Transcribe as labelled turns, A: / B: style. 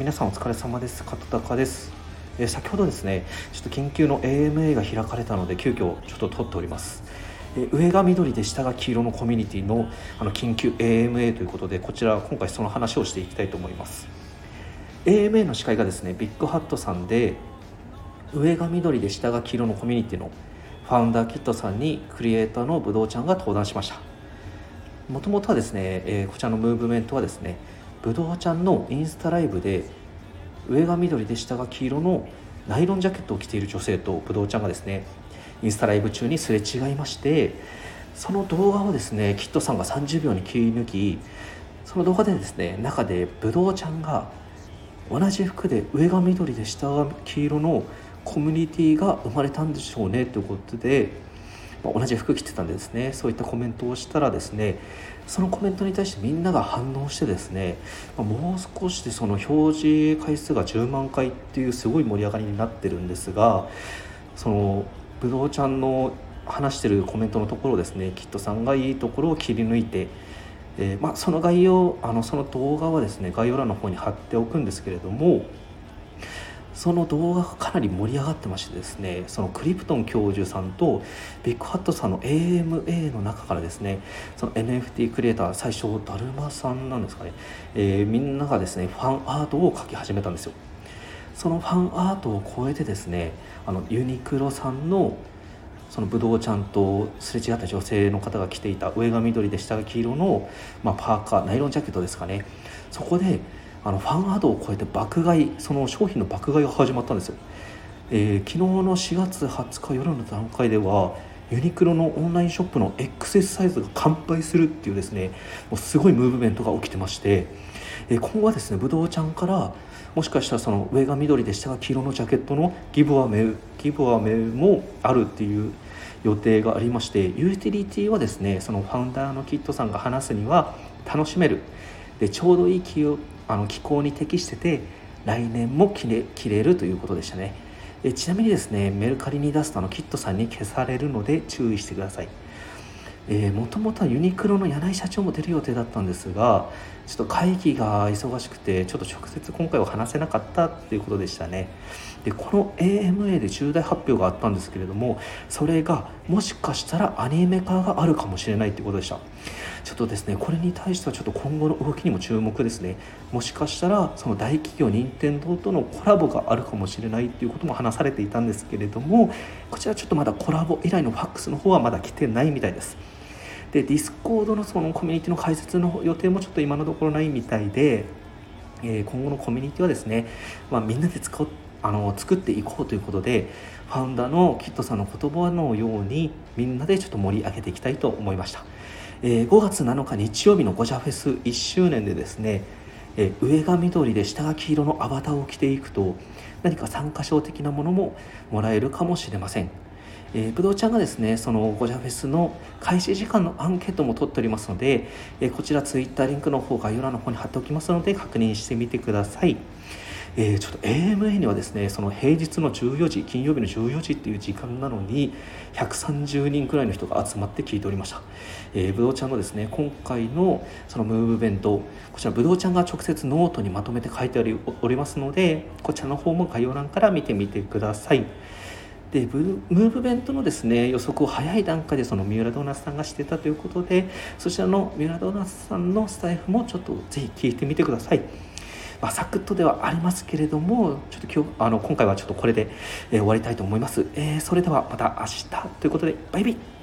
A: 皆さんお疲れ様です。片高です、えー、先ほどですねちょっと緊急の AMA が開かれたので急遽ちょっと撮っております、えー、上が緑で下が黄色のコミュニティのあの緊急 AMA ということでこちら今回その話をしていきたいと思います。AMA の司会がですねビッグハットさんで上が緑で下が黄色のコミュニティのファウンダーキットさんにクリエイターのぶどうちゃんが登壇しました。もともとはですね、えー、こちらのムーブメントはですねぶどうちゃんのインスタライブで上が緑で下が黄色のナイロンジャケットを着ている女性とぶどうちゃんがですねインスタライブ中にすれ違いましてその動画をですねキットさんが30秒に切り抜きその動画でですね中でぶどうちゃんが同じ服で上が緑で下が黄色のコミュニティが生まれたんでしょうねということでまあ、同じ服着てたんでですねそういったコメントをしたらですねそのコメントに対してみんなが反応してですね、まあ、もう少しでその表示回数が10万回っていうすごい盛り上がりになってるんですがそのぶどうちゃんの話してるコメントのところですねきっとさんがいいところを切り抜いてえー、まあ、その概要あのその動画はですね概要欄の方に貼っておくんですけれどもその動画がかなり盛り上がってましてですねそのクリプトン教授さんとビッグハットさんの AMA の中からですねその NFT クリエイター最初だるまさんなんですかね、えー、みんながですねファンアートを描き始めたんですよ。そのファンアートを超えてですねあのユニクロさんのそのブドウちゃんとすれ違った女性の方が着ていた上が緑で下が黄色の、まあ、パーカーナイロンジャケットですかね。そこであのファンアドを超えて爆買いその商品の爆買いが始まったんですよ、えー、昨日の4月20日夜の段階ではユニクロのオンラインショップの XS サイズが完売するっていうですねもうすごいムーブメントが起きてまして、えー、今後はですねぶどうちゃんからもしかしたらその上が緑で下が黄色のジャケットのギブアメウギブアメウもあるっていう予定がありましてユーティリティはですねそのファウンダーのキットさんが話すには楽しめる。でちょうどいい気あの気候に適してて来年も着れ着れるということでしたね。えちなみにですねメルカリに出すとあのキットさんに消されるので注意してください。もともとはユニクロの柳井社長も出る予定だったんですがちょっと会議が忙しくてちょっと直接今回は話せなかったっていうことでしたね。でこの AMA で重大発表があったんですけれどもそれがもしかしたらアニメ化があるかもしれないっていうことでした。ちょっとですねこれに対してはちょっと今後の動きにも注目ですね。もしかしたらその大企業任天堂とのコラボがあるかもしれないっていうことも話されていたんですけれどもこちらちょっとまだコラボ依頼のファックスの方はまだ来てないみたいです。で Discord のそのコミュニティの開設の予定もちょっと今のところないみたいで、えー、今後のコミュニティはですね、まあ、みんなで使あの作っていこうということでファウンダーのキットさんの言葉のようにみんなでちょっと盛り上げていきたいと思いました、えー、5月7日日曜日のゴジャフェス1周年でですね、え、上が緑で下が黄色のアバターを着ていくと何か参加賞的なものももらえるかもしれません。えー、ぶどうちゃんがですねそのゴジャフェスの開始時間のアンケートも取っておりますので、えー、こちらツイッターリンクの方概要欄の方に貼っておきますので確認してみてください。えー、ちょっと AMA にはですねその平日の14時金曜日の14時っていう時間なのに130人くらいの人が集まって聞いておりました、えー、ぶどうちゃんのですね今回のそのムーブメントこちらぶどうちゃんが直接ノートにまとめて書いておりますのでこちらの方も概要欄から見てみてくださいでムーブメントのですね予測を早い段階でその三浦ドーナツさんがしてたということでそちらの三浦ドーナツさんのスタエフもちょっとぜひ聞いてみてください。まあ、サクッとではありますけれどもちょっと今日あの今回はちょっとこれで、えー、終わりたいと思います、えー、それではまた明日ということでバイバイ